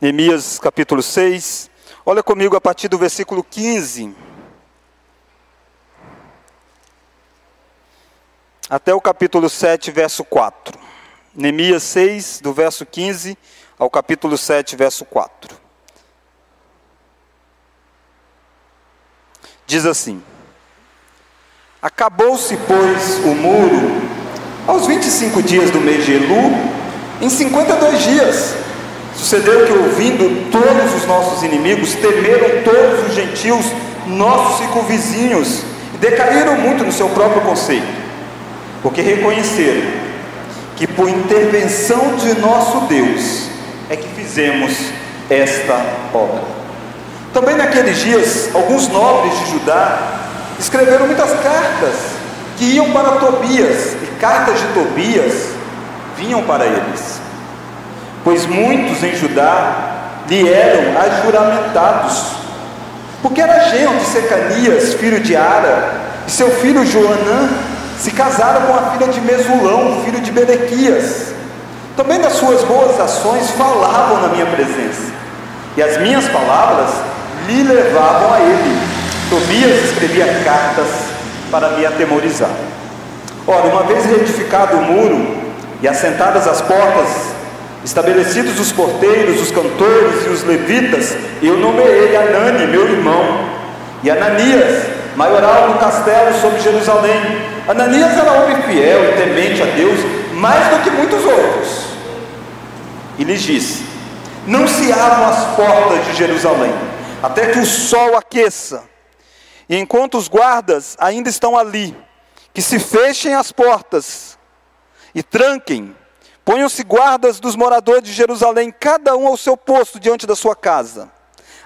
Neemias capítulo 6. Olha comigo a partir do versículo 15. Até o capítulo 7, verso 4. Neemias 6, do verso 15 ao capítulo 7, verso 4. Diz assim: Acabou-se, pois, o muro aos 25 dias do mês de Elu, em 52 dias. Sucedeu que, ouvindo todos os nossos inimigos, temeram todos os gentios, nossos circunvizinhos, e decaíram muito no seu próprio conceito, porque reconheceram que, por intervenção de nosso Deus, é que fizemos esta obra. Também naqueles dias, alguns nobres de Judá escreveram muitas cartas que iam para Tobias, e cartas de Tobias vinham para eles pois muitos em Judá lhe eram ajuramentados, porque era genro de Secanias, filho de Ara, e seu filho Joanã se casaram com a filha de Mesulão, filho de Berequias. Também das suas boas ações falavam na minha presença, e as minhas palavras lhe levavam a ele. Tobias escrevia cartas para me atemorizar. Ora, uma vez reedificado o muro e assentadas as portas Estabelecidos os porteiros, os cantores e os levitas, eu nomeei Anani, meu irmão, e Ananias, maioral do castelo sobre Jerusalém. Ananias era homem fiel e temente a Deus, mais do que muitos outros. E lhes disse: Não se abram as portas de Jerusalém, até que o sol aqueça. E enquanto os guardas ainda estão ali, que se fechem as portas e tranquem Ponham-se guardas dos moradores de Jerusalém, cada um ao seu posto diante da sua casa.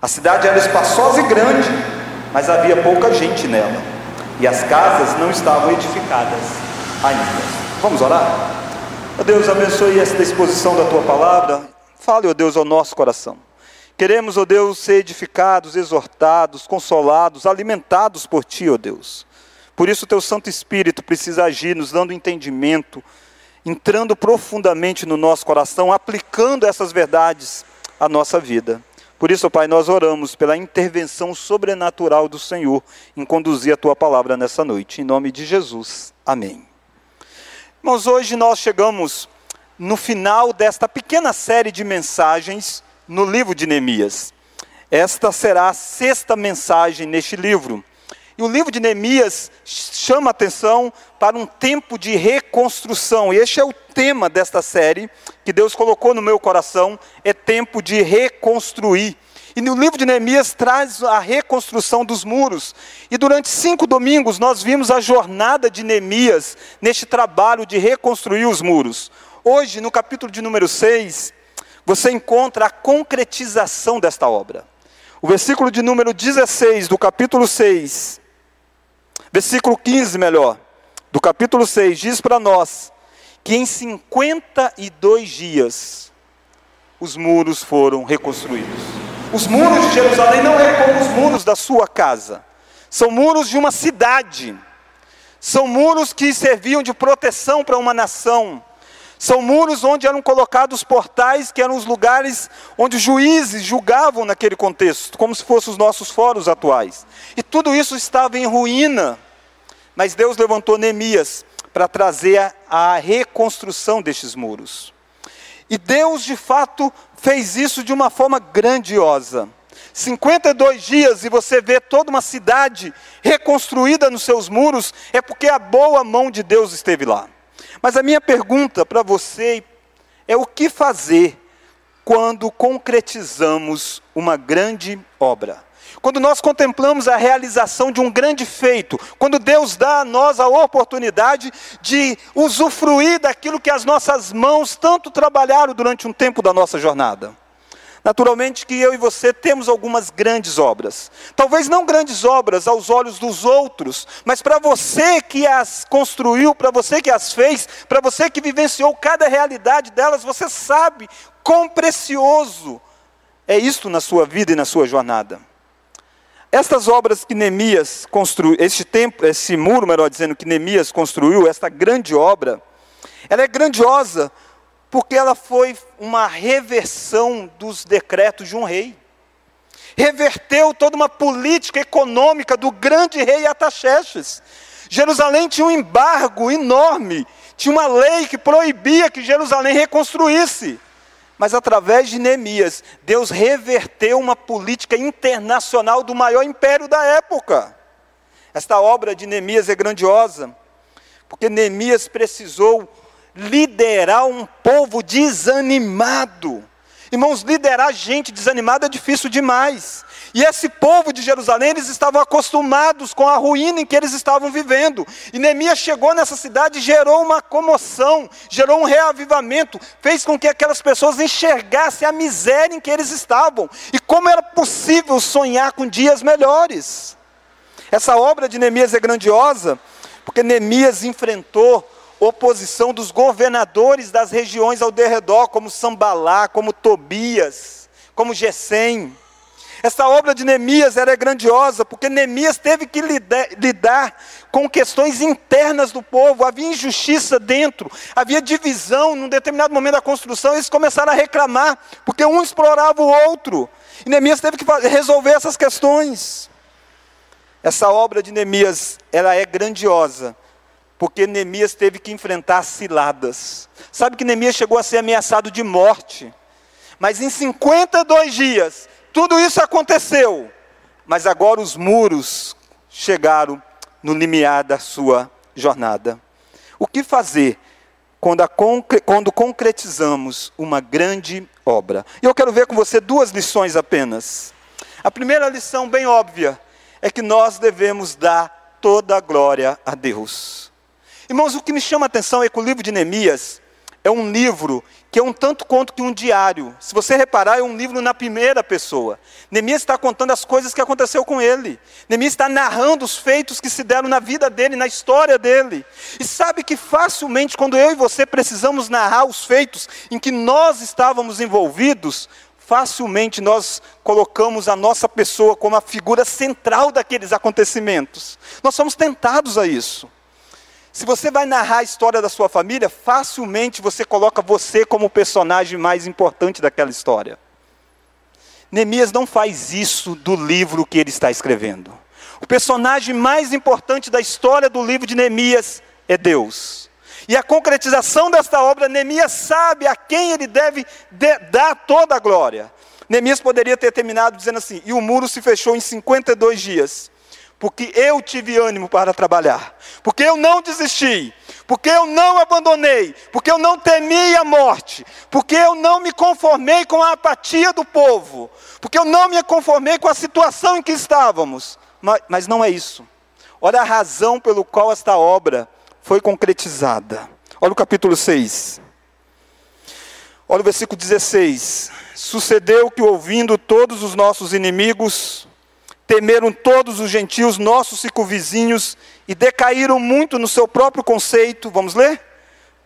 A cidade era espaçosa e grande, mas havia pouca gente nela, e as casas não estavam edificadas ainda. Vamos orar? Ó Deus, abençoe esta exposição da tua palavra. Fale, ó Deus, ao nosso coração. Queremos, ó Deus, ser edificados, exortados, consolados, alimentados por ti, ó Deus. Por isso, o teu Santo Espírito precisa agir, nos dando entendimento, entrando profundamente no nosso coração, aplicando essas verdades à nossa vida. Por isso, Pai, nós oramos pela intervenção sobrenatural do Senhor em conduzir a tua palavra nessa noite. Em nome de Jesus. Amém. Mas hoje nós chegamos no final desta pequena série de mensagens no livro de Neemias. Esta será a sexta mensagem neste livro. O livro de Neemias chama atenção para um tempo de reconstrução. E este é o tema desta série que Deus colocou no meu coração, é tempo de reconstruir. E no livro de Neemias traz a reconstrução dos muros. E durante cinco domingos nós vimos a jornada de Neemias neste trabalho de reconstruir os muros. Hoje, no capítulo de número 6, você encontra a concretização desta obra. O versículo de número 16 do capítulo 6 Versículo 15, melhor, do capítulo 6, diz para nós que em 52 dias os muros foram reconstruídos. Os muros de Jerusalém não é como os muros da sua casa, são muros de uma cidade, são muros que serviam de proteção para uma nação. São muros onde eram colocados portais, que eram os lugares onde os juízes julgavam naquele contexto, como se fossem os nossos fóruns atuais. E tudo isso estava em ruína. Mas Deus levantou Neemias para trazer a, reconstrução destes muros. E Deus, de fato, fez isso de uma forma grandiosa. 52 dias e você vê toda uma cidade reconstruída nos seus muros, é porque a boa mão de Deus esteve lá. Mas a minha pergunta para você é o que fazer quando concretizamos uma grande obra? Quando nós contemplamos a realização de um grande feito, quando Deus dá a nós a oportunidade de usufruir daquilo que as nossas mãos tanto trabalharam durante um tempo da nossa jornada. Naturalmente que eu e você temos algumas grandes obras. Talvez não grandes obras aos olhos dos outros, mas para você que as construiu, para você que as fez, para você que vivenciou cada realidade delas, você sabe quão precioso é isto na sua vida e na sua jornada. Estas obras que Neemias construiu, este tempo, esse muro, melhor dizendo, que Neemias construiu, esta grande obra, ela é grandiosa Porque ela foi uma reversão dos decretos de um rei. Reverteu toda uma política econômica do grande rei Ataxerxes. Jerusalém tinha um embargo enorme, tinha uma lei que proibia que Jerusalém reconstruísse. Mas através de Neemias, Deus reverteu uma política internacional do maior império da época. Esta obra de Neemias é grandiosa, porque Neemias precisou liderar um povo desanimado. Irmãos, liderar gente desanimada é difícil demais. E esse povo de Jerusalém, eles estavam acostumados com a ruína em que eles estavam vivendo. E Neemias chegou nessa cidade e gerou uma comoção, gerou um reavivamento, fez com que aquelas pessoas enxergassem a miséria em que eles estavam e como era possível sonhar com dias melhores. Essa obra de Neemias é grandiosa, porque Neemias enfrentou oposição dos governadores das regiões ao derredor, como Sambalá, como Tobias, como Gesem. Essa obra de Neemias era grandiosa, porque Neemias teve que lidar, lidar, com questões internas do povo, havia injustiça dentro, havia divisão, num determinado momento da construção, eles começaram a reclamar, porque um explorava o outro, e Neemias teve que resolver essas questões. Essa obra de Neemias, ela é grandiosa, porque Neemias teve que enfrentar ciladas. Sabe que Neemias chegou a ser ameaçado de morte, mas em 52 dias, tudo isso aconteceu, mas agora os muros chegaram no limiar da sua jornada. O que fazer quando, concre quando concretizamos uma grande obra? E eu quero ver com você duas lições apenas. A primeira lição, bem óbvia, é que nós devemos dar toda a glória a Deus. Irmãos, o que me chama a atenção é que o livro de Neemias é um livro que é um tanto quanto que um diário. Se você reparar, é um livro na primeira pessoa. Neemias está contando as coisas que aconteceu com ele. Neemias está narrando os feitos que se deram na vida dele, na história dele. E sabe que facilmente, quando eu e você precisamos narrar os feitos em que nós estávamos envolvidos, facilmente nós colocamos a nossa pessoa como a figura central daqueles acontecimentos. Nós somos tentados a isso. Se você vai narrar a história da sua família, facilmente você coloca você como o personagem mais importante daquela história. Neemias não faz isso do livro que ele está escrevendo. O personagem mais importante da história do livro de Neemias é Deus. E a concretização desta obra, Neemias sabe a quem ele deve de dar toda a glória. Neemias poderia ter terminado dizendo assim: e o muro se fechou em 52 dias porque eu tive ânimo para trabalhar, porque eu não desisti, porque eu não abandonei, porque eu não temi a morte, porque eu não me conformei com a apatia do povo, porque eu não me conformei com a situação em que estávamos. Mas, mas não é isso. Olha a razão pelo qual esta obra foi concretizada. Olha o capítulo 6. Olha o versículo 16. Sucedeu que, ouvindo todos os nossos inimigos, temeram todos os gentios, nossos circunvizinhos, e decaíram muito no seu próprio conceito. Vamos ler?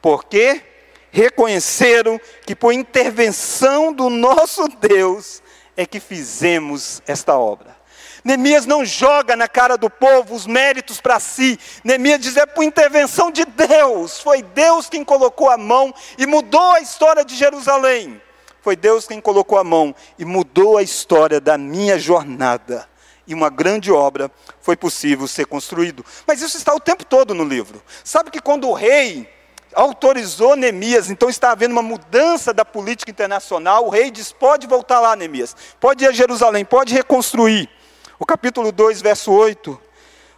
Porque reconheceram que por intervenção do nosso Deus é que fizemos esta obra. Neemias não joga na cara do povo os méritos para si. Neemias diz: é por intervenção de Deus. Foi Deus quem colocou a mão e mudou a história de Jerusalém. Foi Deus quem colocou a mão e mudou a história da minha jornada e uma grande obra foi possível ser construído. Mas isso está o tempo todo no livro. Sabe que quando o rei autorizou Neemias, então está havendo uma mudança da política internacional, o rei diz: pode voltar lá, Neemias, pode ir a Jerusalém, pode reconstruir. O capítulo 2, verso 8,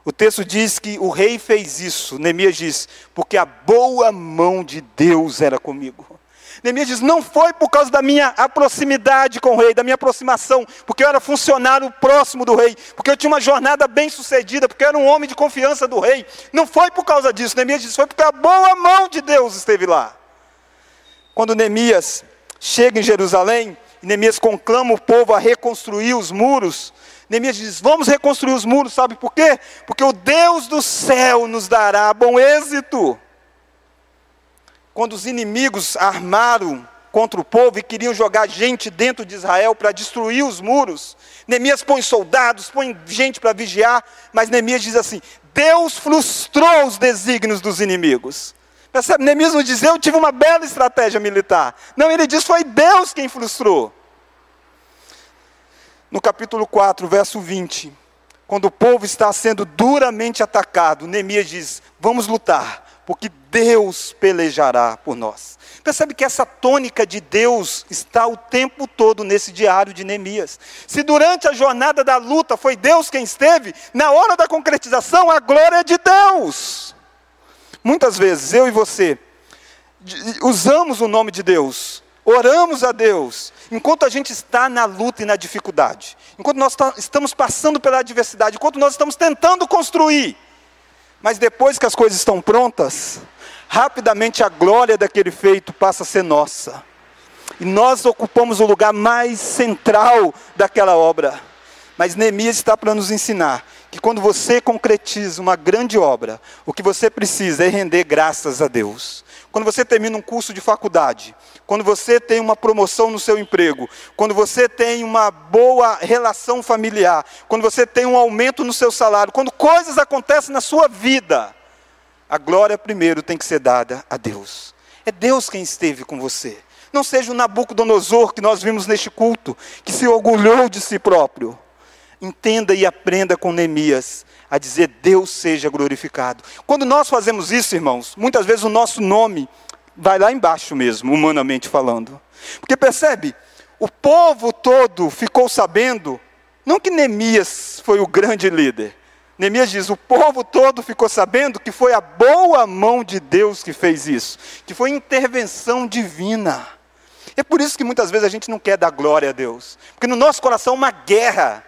o texto diz que o rei fez isso. Neemias diz: porque a boa mão de Deus era comigo. Neemias diz: não foi por causa da minha proximidade com o rei, da minha aproximação, porque eu era funcionário próximo do rei, porque eu tinha uma jornada bem sucedida, porque eu era um homem de confiança do rei. Não foi por causa disso. Neemias diz: foi porque a boa mão de Deus esteve lá. Quando Neemias chega em Jerusalém, Neemias conclama o povo a reconstruir os muros. Neemias diz: Vamos reconstruir os muros, sabe por quê? Porque o Deus do céu nos dará bom êxito quando os inimigos armaram contra o povo e queriam jogar gente dentro de Israel para destruir os muros, Neemias põe soldados, põe gente para vigiar, mas Neemias diz assim: Deus frustrou os desígnios dos inimigos. Percebe? Neemias não diz, eu tive uma bela estratégia militar. Não, ele diz, foi Deus quem frustrou. No capítulo 4, verso 20, quando o povo está sendo duramente atacado, Neemias diz: Vamos lutar, porque Deus pelejará por nós. Percebe que essa tônica de Deus está o tempo todo nesse diário de Neemias. Se durante a jornada da luta foi Deus quem esteve, na hora da concretização, a glória é de Deus. Muitas vezes, eu e você, usamos o nome de Deus, oramos a Deus, enquanto a gente está na luta e na dificuldade, enquanto nós estamos passando pela adversidade, enquanto nós estamos tentando construir, mas depois que as coisas estão prontas, rapidamente a glória daquele feito passa a ser nossa. E nós ocupamos o lugar mais central daquela obra. Mas Neemias está para nos ensinar que quando você concretiza uma grande obra, o que você precisa é render graças a Deus. Quando você termina um curso de faculdade, quando você tem uma promoção no seu emprego, quando você tem uma boa relação familiar, quando você tem um aumento no seu salário, quando coisas acontecem na sua vida, a glória primeiro tem que ser dada a Deus. É Deus quem esteve com você. Não seja o Nabucodonosor que nós vimos neste culto, que se orgulhou de si próprio. Entenda e aprenda com Neemias a dizer Deus seja glorificado. Quando nós fazemos isso, irmãos, muitas vezes o nosso nome vai lá embaixo mesmo, humanamente falando. Porque percebe, o povo todo ficou sabendo, não que Neemias foi o grande líder. Neemias diz: o povo todo ficou sabendo que foi a boa mão de Deus que fez isso, que foi intervenção divina. É por isso que muitas vezes a gente não quer dar glória a Deus, porque no nosso coração uma guerra,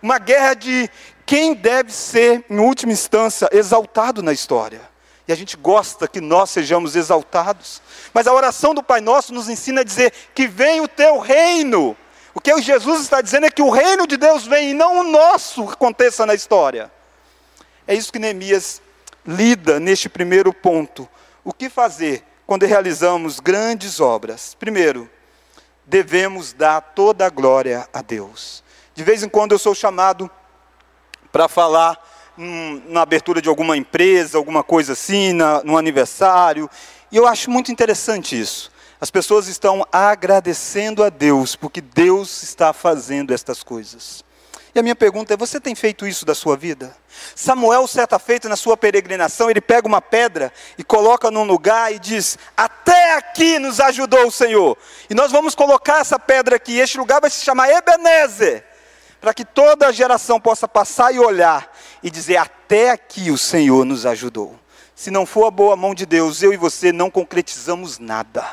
uma guerra de quem deve ser, em última instância, exaltado na história. E a gente gosta que nós sejamos exaltados. Mas a oração do Pai Nosso nos ensina a dizer que vem o teu reino. O que Jesus está dizendo é que o reino de Deus vem e não o nosso aconteça na história. É isso que Neemias lida neste primeiro ponto. O que fazer quando realizamos grandes obras? Primeiro, devemos dar toda a glória a Deus. De vez em quando eu sou chamado para falar hum, na abertura de alguma empresa, alguma coisa assim, na, no aniversário. E eu acho muito interessante isso. As pessoas estão agradecendo a Deus, porque Deus está fazendo estas coisas. E a minha pergunta é: você tem feito isso da sua vida? Samuel, certa feita na sua peregrinação, ele pega uma pedra e coloca num lugar e diz: Até aqui nos ajudou o Senhor. E nós vamos colocar essa pedra aqui. Este lugar vai se chamar Ebenezer para que toda a geração possa passar e olhar e dizer: até aqui o Senhor nos ajudou. Se não for a boa mão de Deus, eu e você não concretizamos nada.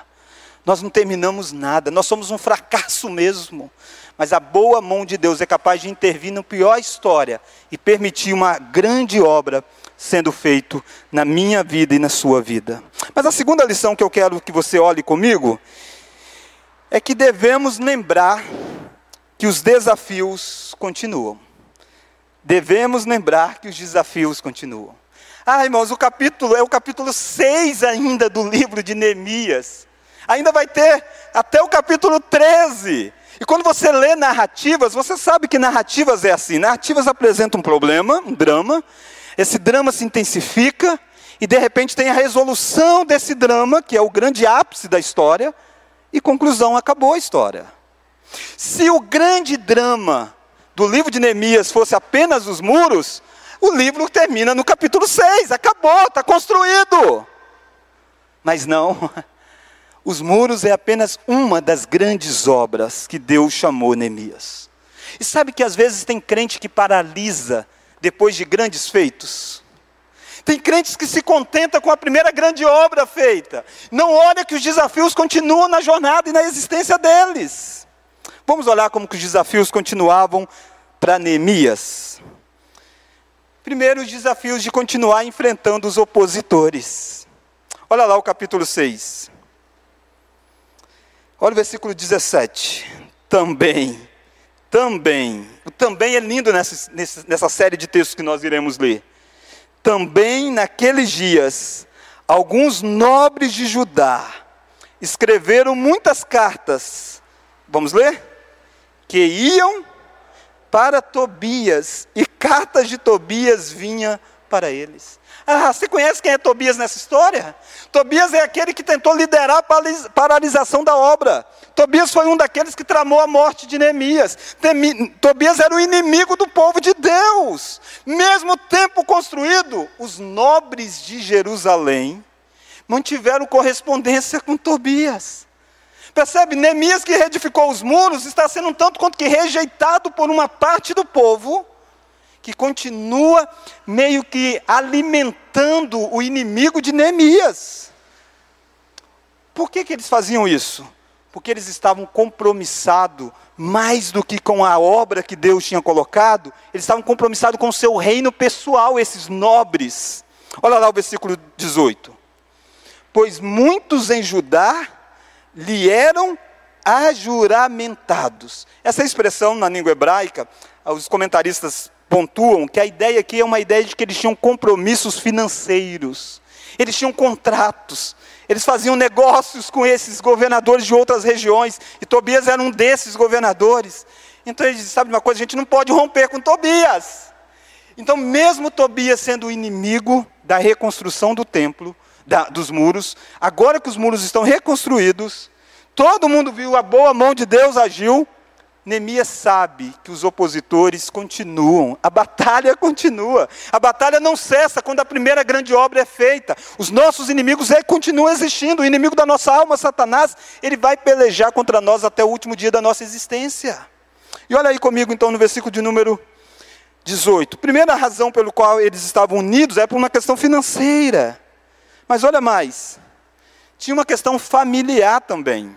Nós não terminamos nada, nós somos um fracasso mesmo. Mas a boa mão de Deus é capaz de intervir na pior história e permitir uma grande obra sendo feito na minha vida e na sua vida. Mas a segunda lição que eu quero que você olhe comigo é que devemos lembrar que os desafios continuam. Devemos lembrar que os desafios continuam. Ah, irmãos, o capítulo é o capítulo 6 ainda do livro de Neemias. Ainda vai ter até o capítulo 13. E quando você lê narrativas, você sabe que narrativas é assim: narrativas apresentam um problema, um drama, esse drama se intensifica, e de repente tem a resolução desse drama, que é o grande ápice da história, e conclusão, acabou a história. Se o grande drama do livro de Neemias fosse apenas os muros, o livro termina no capítulo 6, acabou, está construído. Mas não, os muros é apenas uma das grandes obras que Deus chamou Neemias. E sabe que às vezes tem crente que paralisa depois de grandes feitos? Tem crentes que se contenta com a primeira grande obra feita. Não olha que os desafios continuam na jornada e na existência deles. Vamos olhar como que os desafios continuavam para Neemias. Primeiro, os desafios de continuar enfrentando os opositores. Olha lá o capítulo 6. Olha o versículo 17. Também, também, o também é lindo nessa, nessa série de textos que nós iremos ler. Também naqueles dias, alguns nobres de Judá escreveram muitas cartas. Vamos ler? Que iam para Tobias, e cartas de Tobias vinha para eles. Ah, você conhece quem é Tobias nessa história? Tobias é aquele que tentou liderar a paralisação da obra. Tobias foi um daqueles que tramou a morte de Neemias. Tobias era o inimigo do povo de Deus. Mesmo tempo construído, os nobres de Jerusalém mantiveram correspondência com Tobias. Percebe? Neemias que reedificou os muros está sendo um tanto quanto que rejeitado por uma parte do povo que continua meio que alimentando o inimigo de Neemias. Por que, que eles faziam isso? Porque eles estavam compromissados mais do que com a obra que Deus tinha colocado, eles estavam compromissados com o seu reino pessoal, esses nobres. Olha lá o versículo 18. Pois muitos em Judá lhe eram ajuramentados. Essa expressão na língua hebraica, os comentaristas pontuam que a ideia aqui é uma ideia de que eles tinham compromissos financeiros, eles tinham contratos, eles faziam negócios com esses governadores de outras regiões, e Tobias era um desses governadores. Então eles dizem: sabe uma coisa, a gente não pode romper com Tobias. Então, mesmo Tobias sendo o inimigo da reconstrução do templo, da, dos muros, agora que os muros estão reconstruídos, todo mundo viu a boa mão de Deus agiu, Neemias sabe que os opositores continuam, a batalha continua, a batalha não cessa quando a primeira grande obra é feita. Os nossos inimigos continuam existindo, o inimigo da nossa alma, Satanás, ele vai pelejar contra nós até o último dia da nossa existência. E olha aí comigo então no versículo de número 18. Primeira razão pelo qual eles estavam unidos é por uma questão financeira. Mas olha mais, tinha uma questão familiar também.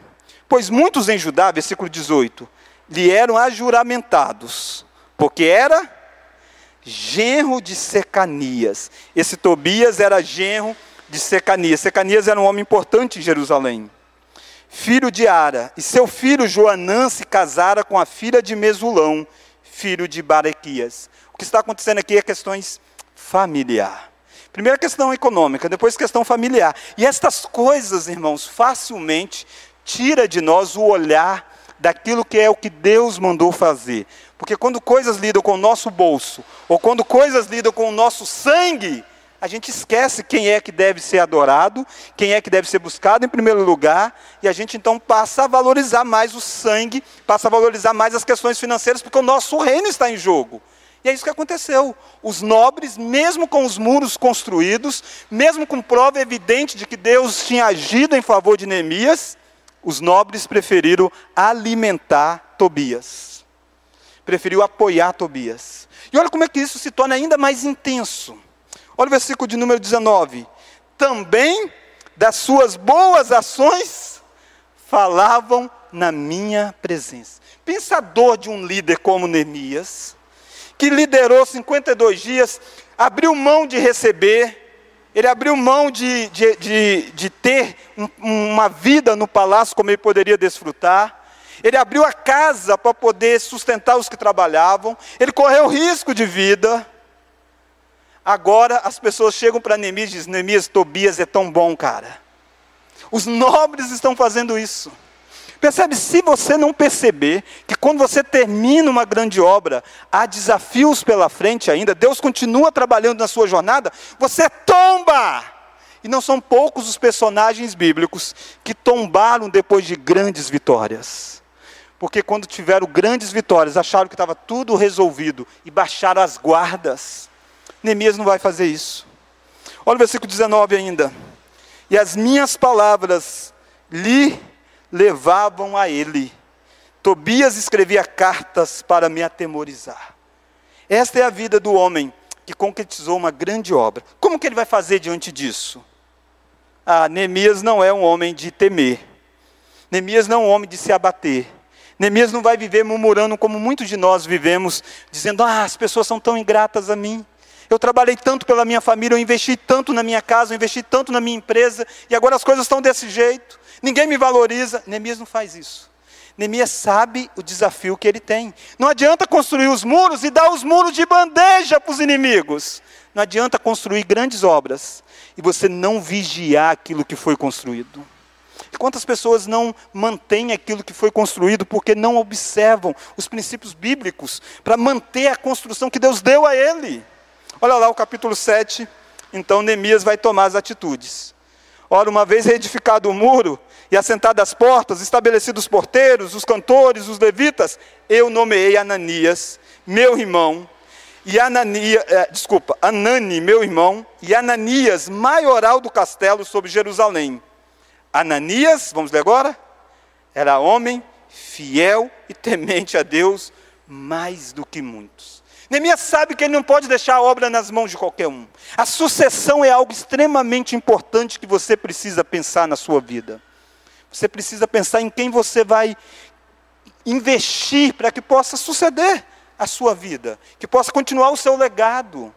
Pois muitos em Judá, versículo 18, lhe eram ajuramentados, porque era genro de Secanias. Esse Tobias era genro de Secanias. Secanias era um homem importante em Jerusalém. Filho de Ara, e seu filho Joanã se casara com a filha de Mesulão, filho de Barequias. O que está acontecendo aqui é questões familiar. Primeira questão econômica, depois questão familiar. E estas coisas, irmãos, facilmente tira de nós o olhar daquilo que é o que Deus mandou fazer. Porque quando coisas lidam com o nosso bolso, ou quando coisas lidam com o nosso sangue, a gente esquece quem é que deve ser adorado, quem é que deve ser buscado em primeiro lugar, e a gente então passa a valorizar mais o sangue, passa a valorizar mais as questões financeiras, porque o nosso reino está em jogo. E é isso que aconteceu. Os nobres, mesmo com os muros construídos, mesmo com prova evidente de que Deus tinha agido em favor de Neemias, os nobres preferiram alimentar Tobias. Preferiu apoiar Tobias. E olha como é que isso se torna ainda mais intenso. Olha o versículo de número 19. Também das suas boas ações falavam na minha presença. Pensador de um líder como Neemias, que liderou 52 dias, abriu mão de receber, ele abriu mão de, de, de, de ter um, uma vida no palácio como ele poderia desfrutar. Ele abriu a casa para poder sustentar os que trabalhavam. Ele correu risco de vida. Agora as pessoas chegam para Neemias e dizem: Neemias, Tobias é tão bom, cara. Os nobres estão fazendo isso. Percebe? Se você não perceber que quando você termina uma grande obra, há desafios pela frente ainda, Deus continua trabalhando na sua jornada, você tomba! E não são poucos os personagens bíblicos que tombaram depois de grandes vitórias. Porque quando tiveram grandes vitórias, acharam que estava tudo resolvido e baixaram as guardas. Neemias não vai fazer isso. Olha o versículo 19 ainda. E as minhas palavras lhe levavam a ele. Tobias escrevia cartas para me atemorizar. Esta é a vida do homem que concretizou uma grande obra. Como que ele vai fazer diante disso? Ah, Neemias não é um homem de temer. Neemias não é um homem de se abater. Neemias não vai viver murmurando como muitos de nós vivemos, dizendo: Ah, as pessoas são tão ingratas a mim. Eu trabalhei tanto pela minha família, eu investi tanto na minha casa, eu investi tanto na minha empresa, e agora as coisas estão desse jeito ninguém me valoriza. Neemias não faz isso. Neemias sabe o desafio que ele tem. Não adianta construir os muros e dar os muros de bandeja para os inimigos. Não adianta construir grandes obras e você não vigiar aquilo que foi construído. E quantas pessoas não mantêm aquilo que foi construído porque não observam os princípios bíblicos para manter a construção que Deus deu a ele? Olha lá o capítulo 7. Então Neemias vai tomar as atitudes. Ora, uma vez reedificado o muro e assentadas as portas, estabelecidos os porteiros, os cantores, os levitas, eu nomeei Ananias, meu irmão, e Ananias, eh, desculpa, Anani, meu irmão, e Ananias, maioral do castelo sobre Jerusalém. Ananias, vamos ler agora, era homem fiel e temente a Deus mais do que muitos. Neemias sabe que ele não pode deixar a obra nas mãos de qualquer um. A sucessão é algo extremamente importante que você precisa pensar na sua vida. Você precisa pensar em quem você vai investir para que possa suceder a sua vida, que possa continuar o seu legado.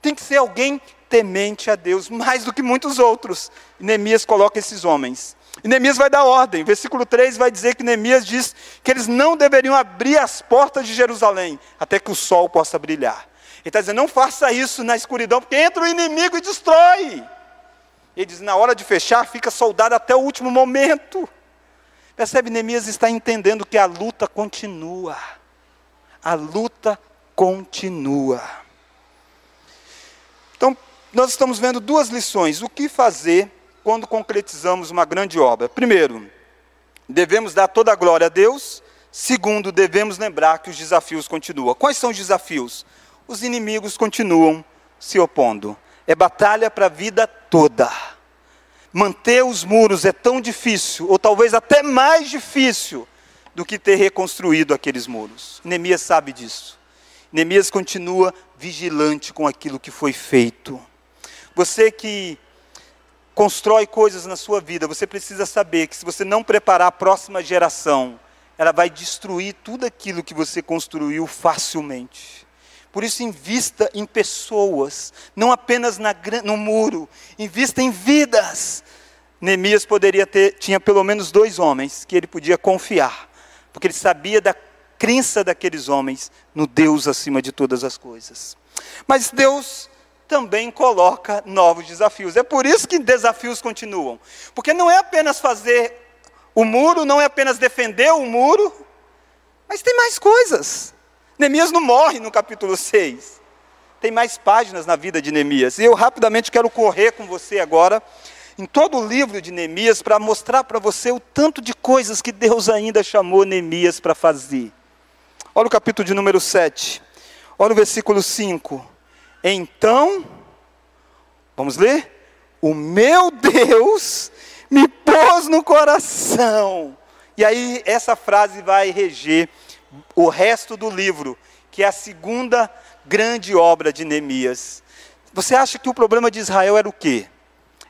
Tem que ser alguém temente a Deus, mais do que muitos outros. Neemias coloca esses homens. E Neemias vai dar ordem. Versículo 3 vai dizer que Neemias diz que eles não deveriam abrir as portas de Jerusalém até que o sol possa brilhar. Ele está dizendo: não faça isso na escuridão, porque entra o inimigo e destrói. Ele diz: na hora de fechar, fica soldado até o último momento. Percebe? Neemias está entendendo que a luta continua. A luta continua. Então, nós estamos vendo duas lições. O que fazer quando concretizamos uma grande obra? Primeiro, devemos dar toda a glória a Deus. Segundo, devemos lembrar que os desafios continuam. Quais são os desafios? Os inimigos continuam se opondo. É batalha para a vida toda. Manter os muros é tão difícil, ou talvez até mais difícil, do que ter reconstruído aqueles muros. Neemias sabe disso. Neemias continua vigilante com aquilo que foi feito. Você que constrói coisas na sua vida, você precisa saber que se você não preparar a próxima geração, ela vai destruir tudo aquilo que você construiu facilmente. Por isso, invista em pessoas, não apenas na, no muro, invista em vidas. Neemias poderia ter, tinha pelo menos dois homens que ele podia confiar, porque ele sabia da crença daqueles homens no Deus acima de todas as coisas. Mas Deus também coloca novos desafios. É por isso que desafios continuam. Porque não é apenas fazer o muro, não é apenas defender o muro, mas tem mais coisas. Neemias não morre no capítulo 6. Tem mais páginas na vida de Neemias. E eu rapidamente quero correr com você agora em todo o livro de Neemias para mostrar para você o tanto de coisas que Deus ainda chamou Neemias para fazer. Olha o capítulo de número 7. Olha o versículo 5. Então, vamos ler? O meu Deus me pôs no coração. E aí, essa frase vai reger o resto do livro, que é a segunda grande obra de Neemias. Você acha que o problema de Israel era o quê?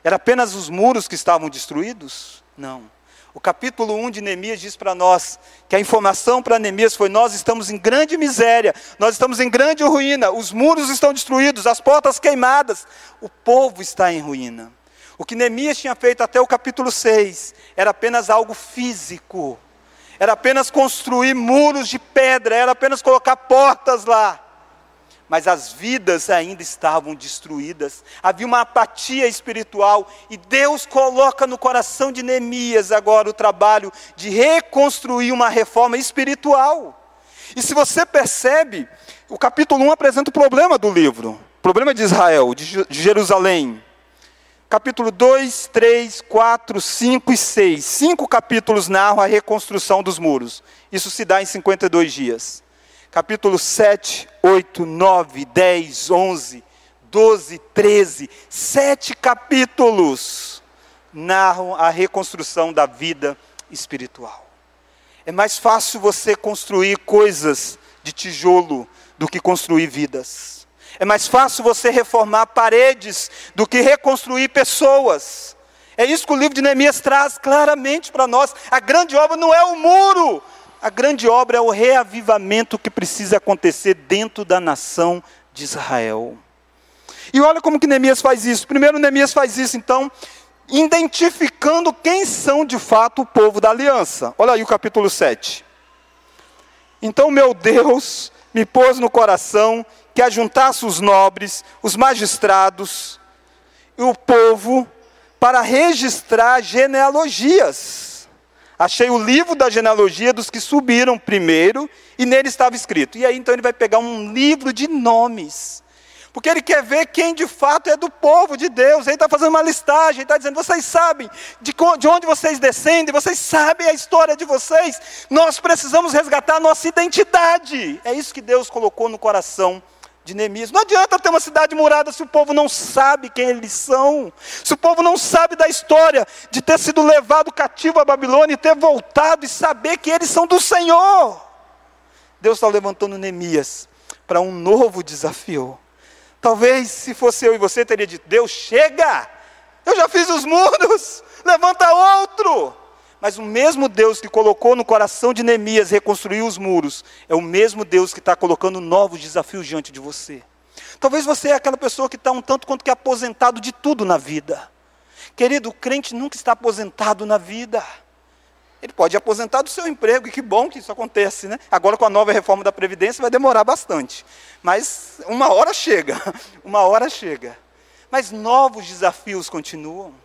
Era apenas os muros que estavam destruídos? Não. O capítulo 1 de Neemias diz para nós que a informação para Neemias foi: nós estamos em grande miséria, nós estamos em grande ruína, os muros estão destruídos, as portas queimadas, o povo está em ruína. O que Neemias tinha feito até o capítulo 6 era apenas algo físico, era apenas construir muros de pedra, era apenas colocar portas lá mas as vidas ainda estavam destruídas. Havia uma apatia espiritual e Deus coloca no coração de Neemias agora o trabalho de reconstruir uma reforma espiritual. E se você percebe, o capítulo 1 apresenta o problema do livro, o problema de Israel, de Jerusalém. Capítulo 2, 3, 4, 5 e 6. Cinco capítulos narram a reconstrução dos muros. Isso se dá em 52 dias capítulo 7, 8, 9, 10, 11, 12, 13, sete capítulos narram a reconstrução da vida espiritual. É mais fácil você construir coisas de tijolo do que construir vidas. É mais fácil você reformar paredes do que reconstruir pessoas. É isso que o livro de Neemias traz claramente para nós. A grande obra não é o muro, a grande obra é o reavivamento que precisa acontecer dentro da nação de Israel. E olha como que Neemias faz isso. Primeiro, Neemias faz isso, então, identificando quem são de fato o povo da aliança. Olha aí o capítulo 7. Então, meu Deus me pôs no coração que ajuntasse os nobres, os magistrados e o povo para registrar genealogias Achei o livro da genealogia dos que subiram primeiro, e nele estava escrito. E aí então ele vai pegar um livro de nomes. Porque ele quer ver quem de fato é do povo de Deus. Ele está fazendo uma listagem, está dizendo: vocês sabem de onde vocês descendem, vocês sabem a história de vocês. Nós precisamos resgatar a nossa identidade. É isso que Deus colocou no coração de Neemias. Não adianta ter uma cidade murada se o povo não sabe quem eles são, se o povo não sabe da história de ter sido levado cativo à Babilônia e ter voltado e saber que eles são do Senhor. Deus está levantando Neemias para um novo desafio. Talvez se fosse eu e você, teria dito: Deus, chega! Eu já fiz os muros, levanta outro. Mas o mesmo Deus que colocou no coração de Neemias reconstruir os muros, é o mesmo Deus que está colocando novos desafios diante de você. Talvez você é aquela pessoa que está um tanto quanto que aposentado de tudo na vida. Querido, o crente nunca está aposentado na vida. Ele pode aposentar do seu emprego, e que bom que isso acontece, né? Agora com a nova reforma da Previdência vai demorar bastante. Mas uma hora chega, uma hora chega. Mas novos desafios continuam.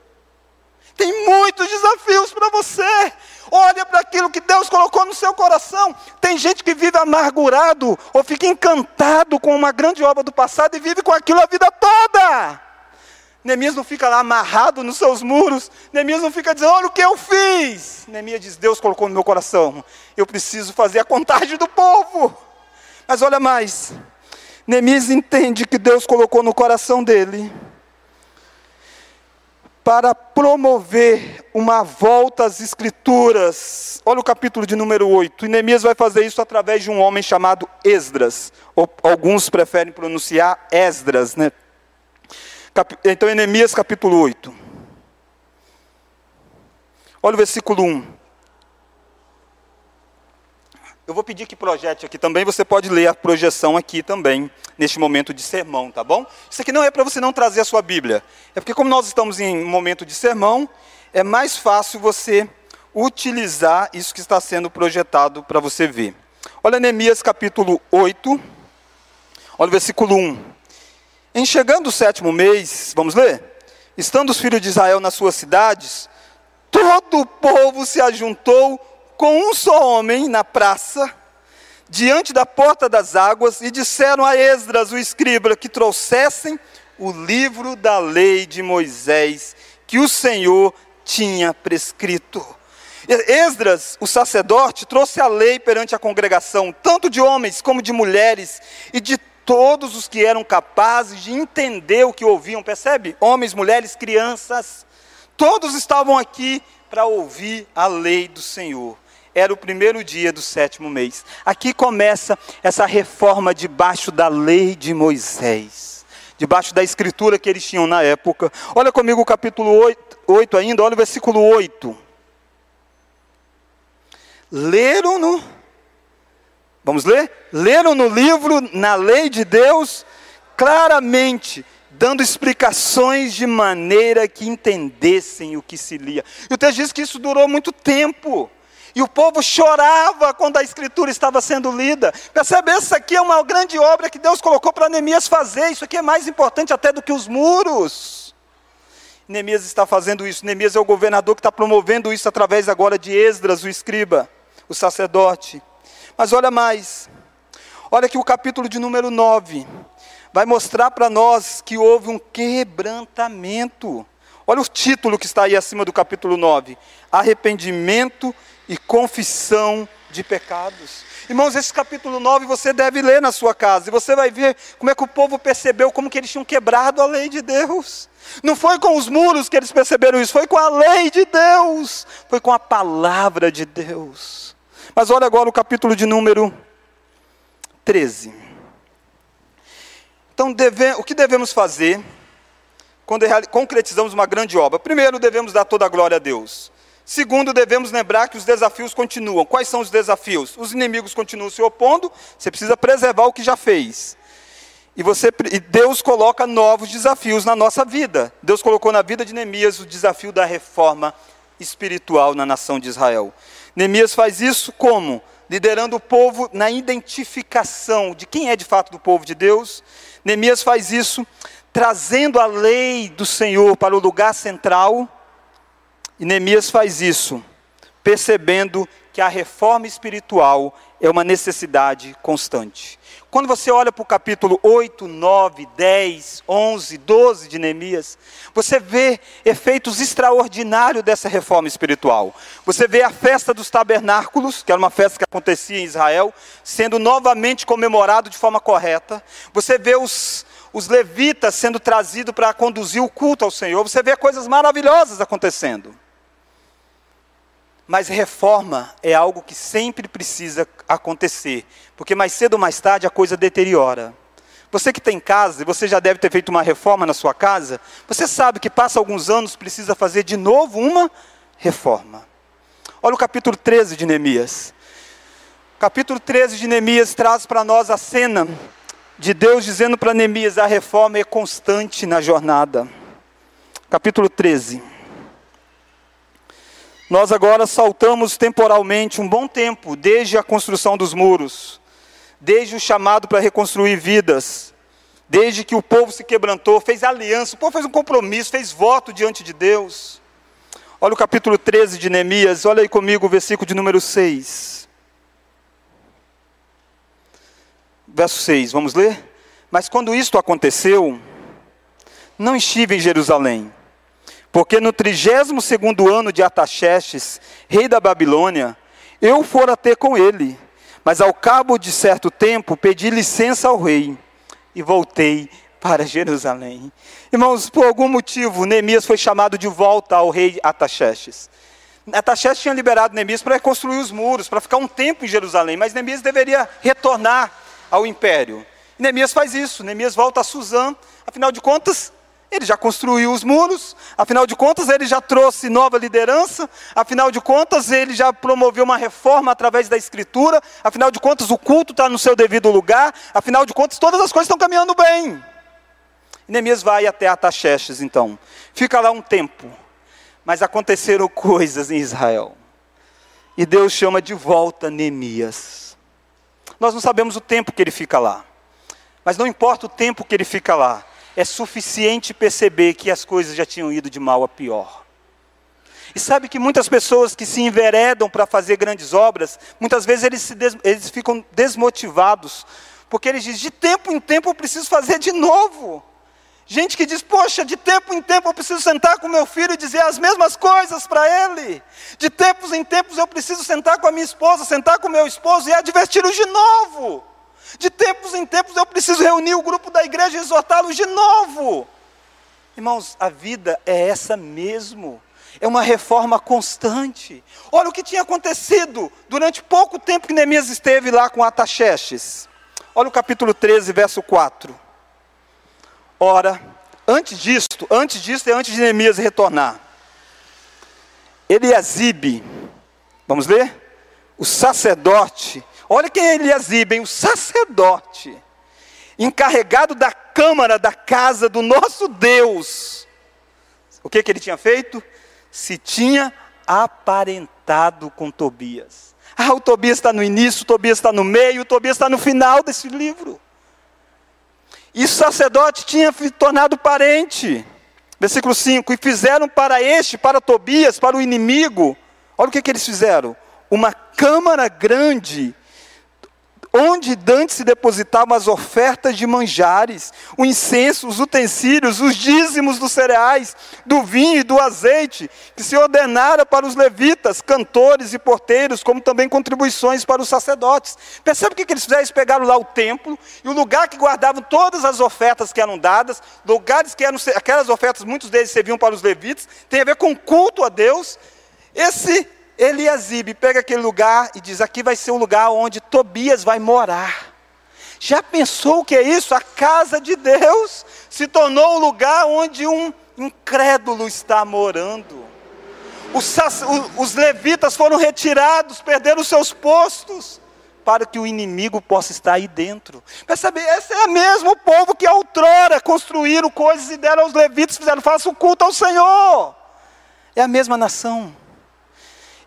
Tem muitos desafios para você. Olha para aquilo que Deus colocou no seu coração. Tem gente que vive amargurado ou fica encantado com uma grande obra do passado e vive com aquilo a vida toda. Neemias não fica lá amarrado nos seus muros. Neemias não fica dizendo: Olha o que eu fiz. Neemias diz: Deus colocou no meu coração. Eu preciso fazer a contagem do povo. Mas olha mais. Neemias entende que Deus colocou no coração dele para promover uma volta às Escrituras. Olha o capítulo de número 8. E Neemias vai fazer isso através de um homem chamado Esdras. Ou, alguns preferem pronunciar Esdras, né? Então, Neemias capítulo 8. Olha o versículo 1. Eu vou pedir que projete aqui também, você pode ler a projeção aqui também, neste momento de sermão, tá bom? Isso aqui não é para você não trazer a sua Bíblia. É porque como nós estamos em momento de sermão, é mais fácil você utilizar isso que está sendo projetado para você ver. Olha Neemias capítulo 8, olha o versículo 1. Em chegando o sétimo mês, vamos ler? Estando os filhos de Israel nas suas cidades, todo o povo se ajuntou com um só homem na praça, diante da porta das águas, e disseram a Esdras, o escriba, que trouxessem o livro da lei de Moisés, que o Senhor tinha prescrito. Esdras, o sacerdote, trouxe a lei perante a congregação, tanto de homens como de mulheres, e de todos os que eram capazes de entender o que ouviam, percebe? Homens, mulheres, crianças, todos estavam aqui para ouvir a lei do Senhor. Era o primeiro dia do sétimo mês. Aqui começa essa reforma debaixo da lei de Moisés, debaixo da escritura que eles tinham na época. Olha comigo o capítulo 8, 8 ainda, olha o versículo 8. Leram-no Vamos ler? Leram no livro, na lei de Deus, claramente, dando explicações de maneira que entendessem o que se lia. E o texto diz que isso durou muito tempo. E o povo chorava quando a escritura estava sendo lida. Percebe? Essa aqui é uma grande obra que Deus colocou para Neemias fazer. Isso aqui é mais importante até do que os muros. Neemias está fazendo isso. Neemias é o governador que está promovendo isso através agora de Esdras, o escriba, o sacerdote. Mas olha mais. Olha que o capítulo de número 9 vai mostrar para nós que houve um quebrantamento. Olha o título que está aí acima do capítulo 9: Arrependimento e confissão de pecados. Irmãos, esse capítulo 9 você deve ler na sua casa, e você vai ver como é que o povo percebeu como que eles tinham quebrado a lei de Deus. Não foi com os muros que eles perceberam isso, foi com a lei de Deus, foi com a palavra de Deus. Mas olha agora o capítulo de número 13. Então, deve, o que devemos fazer quando concretizamos uma grande obra? Primeiro, devemos dar toda a glória a Deus. Segundo, devemos lembrar que os desafios continuam. Quais são os desafios? Os inimigos continuam se opondo, você precisa preservar o que já fez. E, você, e Deus coloca novos desafios na nossa vida. Deus colocou na vida de Neemias o desafio da reforma espiritual na nação de Israel. Neemias faz isso como? Liderando o povo na identificação de quem é de fato do povo de Deus. Neemias faz isso trazendo a lei do Senhor para o lugar central. E Neemias faz isso percebendo que a reforma espiritual é uma necessidade constante. Quando você olha para o capítulo 8, 9, 10, 11, 12 de Neemias, você vê efeitos extraordinários dessa reforma espiritual. Você vê a festa dos tabernáculos, que era uma festa que acontecia em Israel, sendo novamente comemorado de forma correta. Você vê os, os levitas sendo trazidos para conduzir o culto ao Senhor. Você vê coisas maravilhosas acontecendo. Mas reforma é algo que sempre precisa acontecer, porque mais cedo ou mais tarde a coisa deteriora. Você que tem casa, e você já deve ter feito uma reforma na sua casa, você sabe que passa alguns anos precisa fazer de novo uma reforma. Olha o capítulo 13 de Neemias. Capítulo 13 de Neemias traz para nós a cena de Deus dizendo para Neemias: a reforma é constante na jornada. Capítulo 13. Nós agora saltamos temporalmente um bom tempo, desde a construção dos muros, desde o chamado para reconstruir vidas, desde que o povo se quebrantou, fez aliança, o povo fez um compromisso, fez voto diante de Deus. Olha o capítulo 13 de Neemias, olha aí comigo o versículo de número 6. Verso 6, vamos ler? Mas quando isto aconteceu, não estive em Jerusalém porque no trigésimo segundo ano de Ataxerxes, rei da Babilônia, eu fora ter com ele. Mas ao cabo de certo tempo, pedi licença ao rei e voltei para Jerusalém. Irmãos, por algum motivo, Neemias foi chamado de volta ao rei Ataxerxes. Ataxerxes tinha liberado Neemias para reconstruir os muros, para ficar um tempo em Jerusalém, mas Neemias deveria retornar ao império. Neemias faz isso, Neemias volta a Suzã, afinal de contas, ele já construiu os muros, afinal de contas, ele já trouxe nova liderança, afinal de contas, ele já promoveu uma reforma através da escritura, afinal de contas, o culto está no seu devido lugar, afinal de contas, todas as coisas estão caminhando bem. Neemias vai até Ataxerxes, então, fica lá um tempo, mas aconteceram coisas em Israel, e Deus chama de volta Neemias. Nós não sabemos o tempo que ele fica lá, mas não importa o tempo que ele fica lá, é suficiente perceber que as coisas já tinham ido de mal a pior. E sabe que muitas pessoas que se enveredam para fazer grandes obras, muitas vezes eles, des, eles ficam desmotivados, porque eles dizem: de tempo em tempo eu preciso fazer de novo. Gente que diz: Poxa, de tempo em tempo eu preciso sentar com meu filho e dizer as mesmas coisas para ele. De tempos em tempos eu preciso sentar com a minha esposa, sentar com meu esposo e adverti-los de novo. De tempos em tempos eu preciso reunir o grupo da igreja e exortá-los de novo. Irmãos, a vida é essa mesmo. É uma reforma constante. Olha o que tinha acontecido durante pouco tempo que Neemias esteve lá com Ataxerxes. Olha o capítulo 13, verso 4. Ora, antes disto, antes disto é antes de Neemias retornar. Eliasibe, vamos ler? O sacerdote Olha quem é Eliasibe, o sacerdote, encarregado da câmara da casa do nosso Deus. O que, que ele tinha feito? Se tinha aparentado com Tobias. Ah, o Tobias está no início, o Tobias está no meio, o Tobias está no final desse livro. E o sacerdote tinha tornado parente. Versículo 5: E fizeram para este, para Tobias, para o inimigo, olha o que, que eles fizeram: uma câmara grande onde dantes se depositavam as ofertas de manjares, o incenso, os utensílios, os dízimos dos cereais, do vinho e do azeite, que se ordenara para os levitas, cantores e porteiros, como também contribuições para os sacerdotes. Percebe o que eles fizeram? Eles pegaram lá o templo e o lugar que guardavam todas as ofertas que eram dadas, lugares que eram aquelas ofertas, muitos deles serviam para os levitas, tem a ver com culto a Deus. Esse Eliasibe pega aquele lugar e diz: aqui vai ser o lugar onde Tobias vai morar. Já pensou o que é isso? A casa de Deus se tornou o lugar onde um incrédulo está morando. Os, os levitas foram retirados, perderam seus postos, para que o inimigo possa estar aí dentro. Percebe? Esse é o mesmo povo que outrora construíram coisas e deram aos levitas, fizeram, faça o culto ao Senhor. É a mesma nação.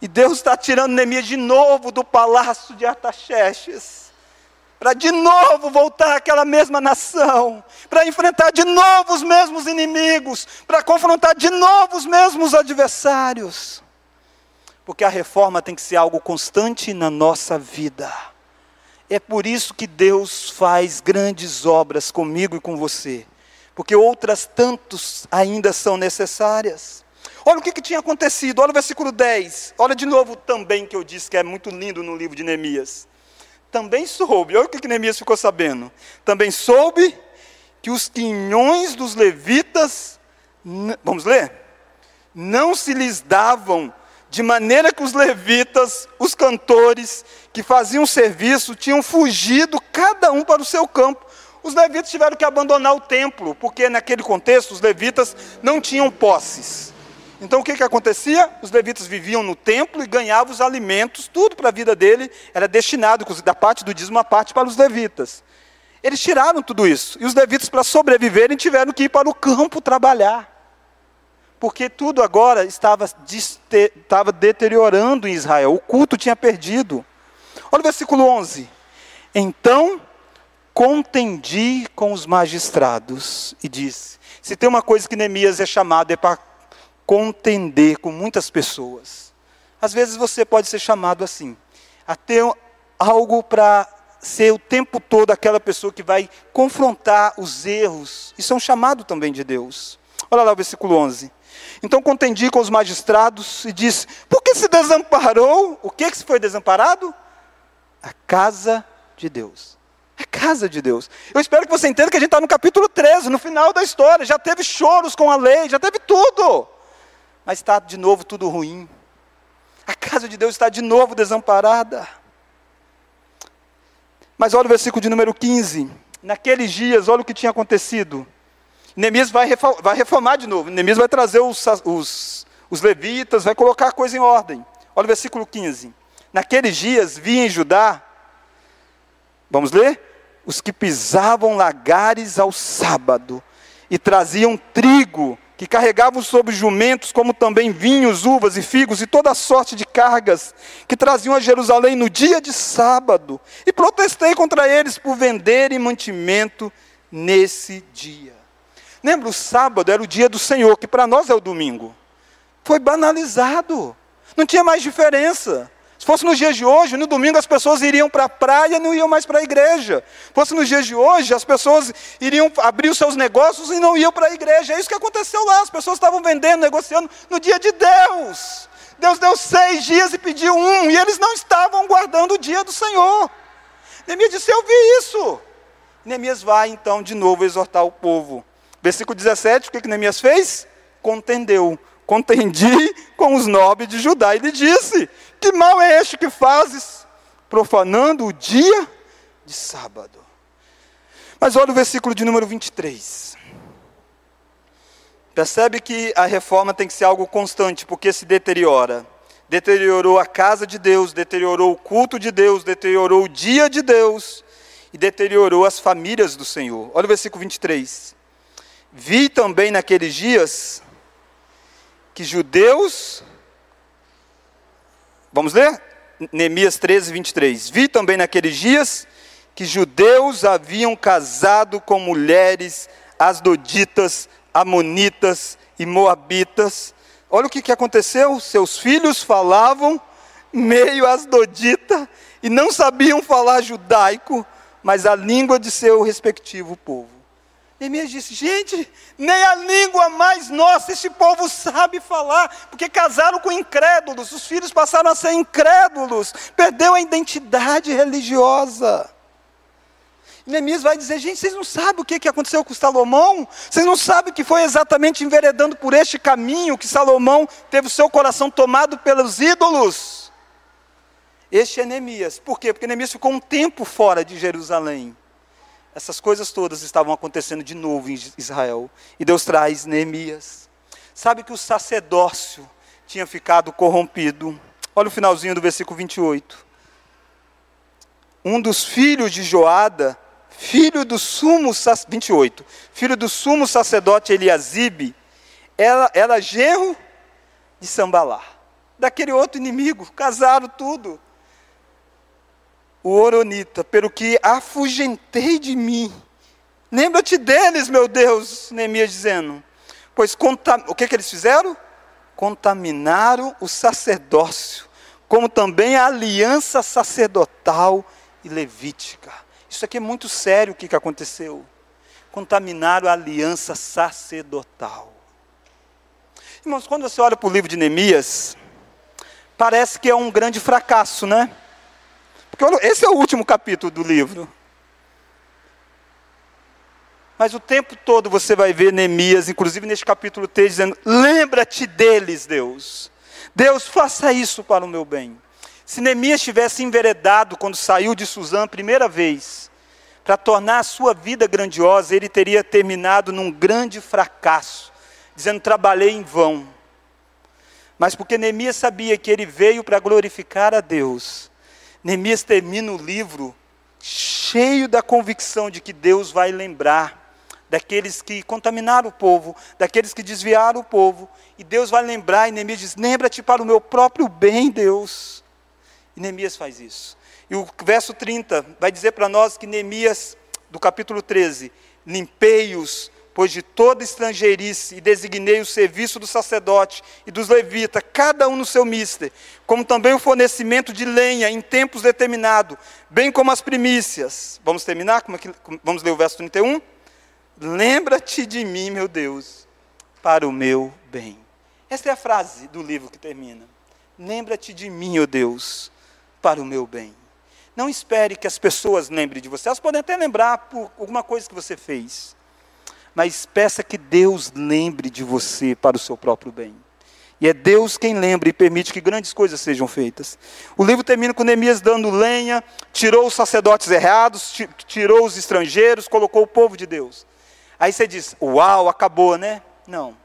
E Deus está tirando Neemias de novo do palácio de Artaxerxes, para de novo voltar àquela mesma nação, para enfrentar de novo os mesmos inimigos, para confrontar de novo os mesmos adversários. Porque a reforma tem que ser algo constante na nossa vida. É por isso que Deus faz grandes obras comigo e com você, porque outras tantos ainda são necessárias. Olha o que, que tinha acontecido, olha o versículo 10, olha de novo também que eu disse que é muito lindo no livro de Neemias. Também soube, olha o que, que Neemias ficou sabendo. Também soube que os quinhões dos levitas, vamos ler? Não se lhes davam de maneira que os levitas, os cantores que faziam serviço, tinham fugido cada um para o seu campo. Os levitas tiveram que abandonar o templo, porque naquele contexto os levitas não tinham posses. Então o que, que acontecia? Os levitas viviam no templo e ganhavam os alimentos, tudo para a vida dele era destinado, da parte do dízimo, uma parte para os levitas. Eles tiraram tudo isso. E os levitas, para sobreviverem, tiveram que ir para o campo trabalhar porque tudo agora estava, estava deteriorando em Israel, o culto tinha perdido. Olha o versículo 11. Então contendi com os magistrados e disse: se tem uma coisa que Neemias é chamado é para contender com muitas pessoas. Às vezes você pode ser chamado assim, a ter algo para ser o tempo todo aquela pessoa que vai confrontar os erros. Isso é um chamado também de Deus. Olha lá o versículo 11. Então contendi com os magistrados e disse: Por que se desamparou? O que, que se foi desamparado? A casa de Deus. A casa de Deus. Eu espero que você entenda que a gente está no capítulo 13, no final da história. Já teve choros com a lei, já teve tudo. Mas está de novo tudo ruim. A casa de Deus está de novo desamparada. Mas olha o versículo de número 15. Naqueles dias, olha o que tinha acontecido. Neemias vai, vai reformar de novo. Neemias vai trazer os, os, os levitas, vai colocar a coisa em ordem. Olha o versículo 15. Naqueles dias vi em Judá, vamos ler? Os que pisavam lagares ao sábado e traziam trigo, que carregavam sobre jumentos, como também vinhos, uvas e figos e toda sorte de cargas, que traziam a Jerusalém no dia de sábado. E protestei contra eles por venderem mantimento nesse dia. Lembra, o sábado era o dia do Senhor, que para nós é o domingo. Foi banalizado. Não tinha mais diferença. Se fosse nos dias de hoje, no domingo as pessoas iriam para a praia e não iam mais para a igreja. Se fosse nos dias de hoje, as pessoas iriam abrir os seus negócios e não iam para a igreja. É isso que aconteceu lá. As pessoas estavam vendendo, negociando no dia de Deus. Deus deu seis dias e pediu um, e eles não estavam guardando o dia do Senhor. Neemias disse: Eu vi isso. Neemias vai então de novo exortar o povo. Versículo 17, o que, que Neemias fez? Contendeu. Contendi com os nobres de Judá. E lhe disse: Que mal é este que fazes, profanando o dia de sábado? Mas olha o versículo de número 23. Percebe que a reforma tem que ser algo constante, porque se deteriora. Deteriorou a casa de Deus, deteriorou o culto de Deus, deteriorou o dia de Deus e deteriorou as famílias do Senhor. Olha o versículo 23. Vi também naqueles dias que judeus. Vamos ler? Neemias 13, 23. Vi também naqueles dias que judeus haviam casado com mulheres asdoditas, amonitas e moabitas. Olha o que, que aconteceu: seus filhos falavam meio asdodita e não sabiam falar judaico, mas a língua de seu respectivo povo. Neemias disse: gente, nem a língua mais nossa esse povo sabe falar, porque casaram com incrédulos, os filhos passaram a ser incrédulos, perdeu a identidade religiosa. Neemias vai dizer: gente, vocês não sabem o que aconteceu com Salomão? Vocês não sabem que foi exatamente enveredando por este caminho que Salomão teve o seu coração tomado pelos ídolos? Este é Neemias. Por quê? Porque Neemias ficou um tempo fora de Jerusalém. Essas coisas todas estavam acontecendo de novo em Israel. E Deus traz Neemias. Sabe que o sacerdócio tinha ficado corrompido. Olha o finalzinho do versículo 28. Um dos filhos de Joada, filho do sumo 28, filho do sumo sacerdote Eliasibe, era, genro de Sambalá, daquele outro inimigo, casaram tudo o Oronita, pelo que afugentei de mim. Lembra-te deles, meu Deus, Neemias dizendo. Pois o que, que eles fizeram? Contaminaram o sacerdócio, como também a aliança sacerdotal e levítica. Isso aqui é muito sério o que, que aconteceu. Contaminaram a aliança sacerdotal. Irmãos, quando você olha para o livro de Neemias, parece que é um grande fracasso, né? Porque esse é o último capítulo do livro. Mas o tempo todo você vai ver Neemias, inclusive neste capítulo 3, dizendo: Lembra-te deles, Deus. Deus, faça isso para o meu bem. Se Neemias tivesse enveredado quando saiu de Suzã a primeira vez, para tornar a sua vida grandiosa, ele teria terminado num grande fracasso, dizendo: trabalhei em vão. Mas porque Neemias sabia que ele veio para glorificar a Deus, Neemias termina o livro cheio da convicção de que Deus vai lembrar daqueles que contaminaram o povo, daqueles que desviaram o povo, e Deus vai lembrar, e Neemias diz: Lembra-te para o meu próprio bem, Deus. E Neemias faz isso. E o verso 30 vai dizer para nós que Neemias, do capítulo 13, limpei-os, pois de toda estrangeirice, e designei o serviço do sacerdote e dos levitas, cada um no seu mister, como também o fornecimento de lenha em tempos determinados, bem como as primícias. Vamos terminar? Vamos ler o verso 31? Lembra-te de mim, meu Deus, para o meu bem. Esta é a frase do livro que termina. Lembra-te de mim, ó Deus, para o meu bem. Não espere que as pessoas lembrem de você. Elas podem até lembrar por alguma coisa que você fez. Mas peça que Deus lembre de você para o seu próprio bem. E é Deus quem lembra e permite que grandes coisas sejam feitas. O livro termina com Neemias dando lenha, tirou os sacerdotes errados, tirou os estrangeiros, colocou o povo de Deus. Aí você diz: Uau, acabou, né? Não.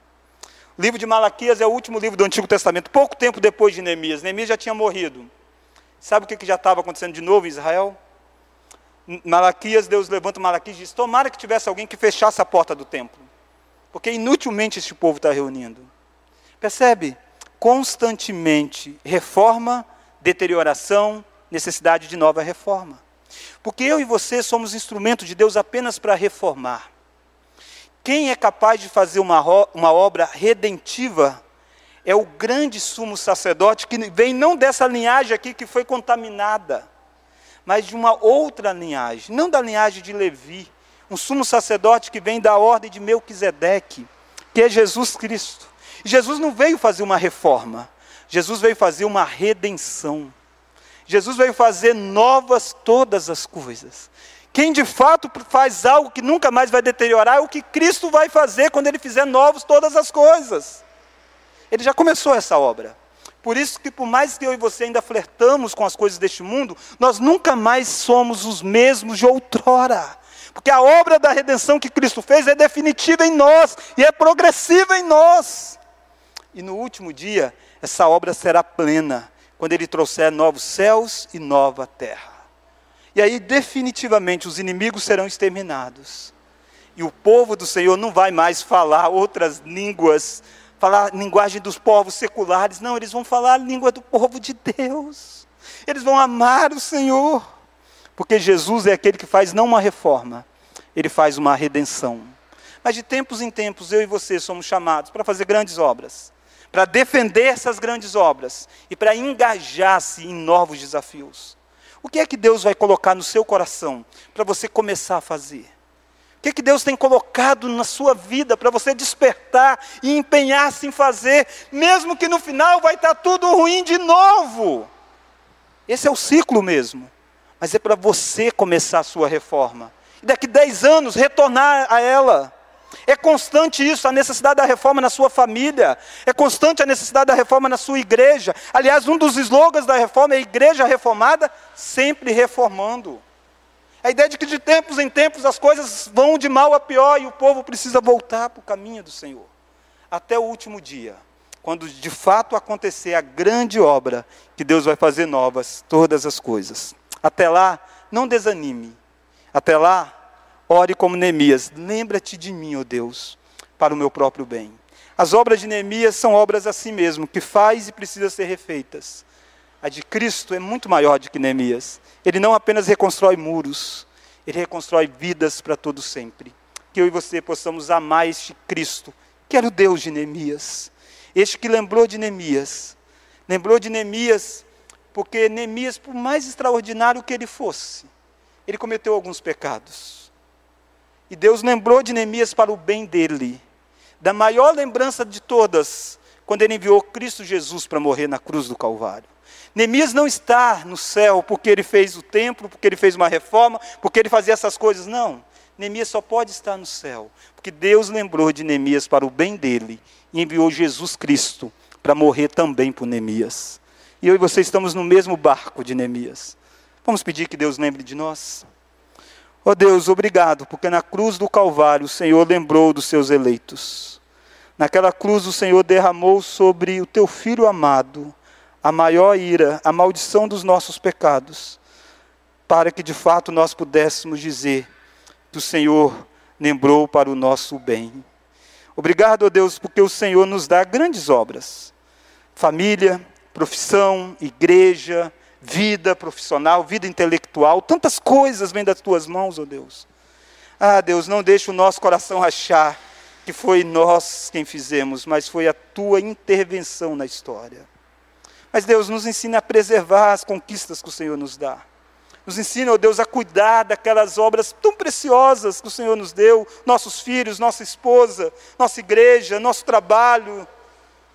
O livro de Malaquias é o último livro do Antigo Testamento, pouco tempo depois de Neemias. Neemias já tinha morrido. Sabe o que, já estava acontecendo de novo em Israel? Malaquias, Deus levanta Malaquias e diz: Tomara que tivesse alguém que fechasse a porta do templo, porque inutilmente este povo está reunindo. Percebe? Constantemente reforma, deterioração, necessidade de nova reforma. Porque eu e você somos instrumentos de Deus apenas para reformar. Quem é capaz de fazer uma, uma obra redentiva é o grande sumo sacerdote que vem não dessa linhagem aqui que foi contaminada, mas de uma outra linhagem, não da linhagem de Levi, um sumo sacerdote que vem da ordem de Melquisedeque, que é Jesus Cristo. E Jesus não veio fazer uma reforma, Jesus veio fazer uma redenção. Jesus veio fazer novas todas as coisas. Quem de fato faz algo que nunca mais vai deteriorar é o que Cristo vai fazer quando ele fizer novos todas as coisas. Ele já começou essa obra. Por isso que por mais que eu e você ainda flertamos com as coisas deste mundo, nós nunca mais somos os mesmos de outrora. Porque a obra da redenção que Cristo fez é definitiva em nós e é progressiva em nós. E no último dia, essa obra será plena, quando ele trouxer novos céus e nova terra. E aí, definitivamente, os inimigos serão exterminados. E o povo do Senhor não vai mais falar outras línguas falar linguagem dos povos seculares, não, eles vão falar a língua do povo de Deus. Eles vão amar o Senhor, porque Jesus é aquele que faz não uma reforma, ele faz uma redenção. Mas de tempos em tempos, eu e você somos chamados para fazer grandes obras, para defender essas grandes obras e para engajar-se em novos desafios. O que é que Deus vai colocar no seu coração para você começar a fazer? Que, que Deus tem colocado na sua vida para você despertar e empenhar-se em fazer, mesmo que no final vai estar tudo ruim de novo. Esse é o ciclo mesmo. Mas é para você começar a sua reforma. E daqui 10 anos retornar a ela. É constante isso, a necessidade da reforma na sua família. É constante a necessidade da reforma na sua igreja. Aliás, um dos slogans da reforma é Igreja Reformada, sempre reformando. A ideia de que de tempos em tempos as coisas vão de mal a pior e o povo precisa voltar para o caminho do Senhor. Até o último dia, quando de fato acontecer a grande obra que Deus vai fazer novas todas as coisas. Até lá, não desanime. Até lá, ore como Neemias. Lembra-te de mim, ó oh Deus, para o meu próprio bem. As obras de Neemias são obras assim mesmo, que faz e precisa ser refeitas. A de Cristo é muito maior do que Neemias. Ele não apenas reconstrói muros, ele reconstrói vidas para todo sempre. Que eu e você possamos amar este Cristo, que era o Deus de Neemias. Este que lembrou de Neemias. Lembrou de Neemias Porque Neemias, por mais extraordinário que ele fosse, ele cometeu alguns pecados. E Deus lembrou de Neemias para o bem dele. Da maior lembrança de todas, quando ele enviou Cristo Jesus para morrer na cruz do Calvário. Neemias não está no céu porque ele fez o templo, porque ele fez uma reforma, porque ele fazia essas coisas. Não. Neemias só pode estar no céu, porque Deus lembrou de Neemias para o bem dele e enviou Jesus Cristo para morrer também por Neemias. E eu e você estamos no mesmo barco de Neemias. Vamos pedir que Deus lembre de nós? Ó oh Deus, obrigado, porque na cruz do Calvário o Senhor lembrou dos seus eleitos. Naquela cruz o Senhor derramou sobre o teu filho amado a maior ira, a maldição dos nossos pecados, para que de fato nós pudéssemos dizer que o Senhor lembrou para o nosso bem. Obrigado, ó Deus, porque o Senhor nos dá grandes obras. Família, profissão, igreja, vida profissional, vida intelectual, tantas coisas vêm das tuas mãos, ó Deus. Ah, Deus, não deixe o nosso coração achar que foi nós quem fizemos, mas foi a tua intervenção na história. Mas Deus nos ensina a preservar as conquistas que o Senhor nos dá. Nos ensina, ó Deus, a cuidar daquelas obras tão preciosas que o Senhor nos deu, nossos filhos, nossa esposa, nossa igreja, nosso trabalho.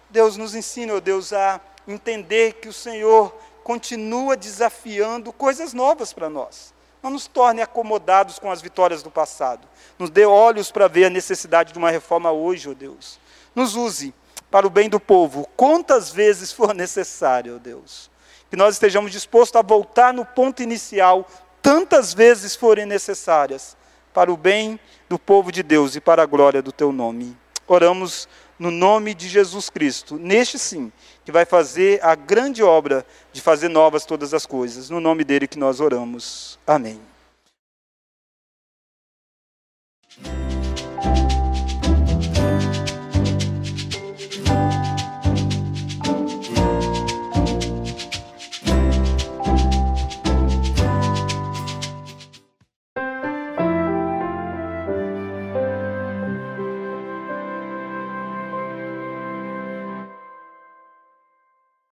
Deus nos ensina, ó Deus, a entender que o Senhor continua desafiando coisas novas para nós. Não nos torne acomodados com as vitórias do passado. Nos dê olhos para ver a necessidade de uma reforma hoje, ó Deus. Nos use para o bem do povo, quantas vezes for necessário, ó Deus. Que nós estejamos dispostos a voltar no ponto inicial, tantas vezes forem necessárias, para o bem do povo de Deus e para a glória do teu nome. Oramos no nome de Jesus Cristo, neste sim, que vai fazer a grande obra de fazer novas todas as coisas. No nome dele que nós oramos. Amém.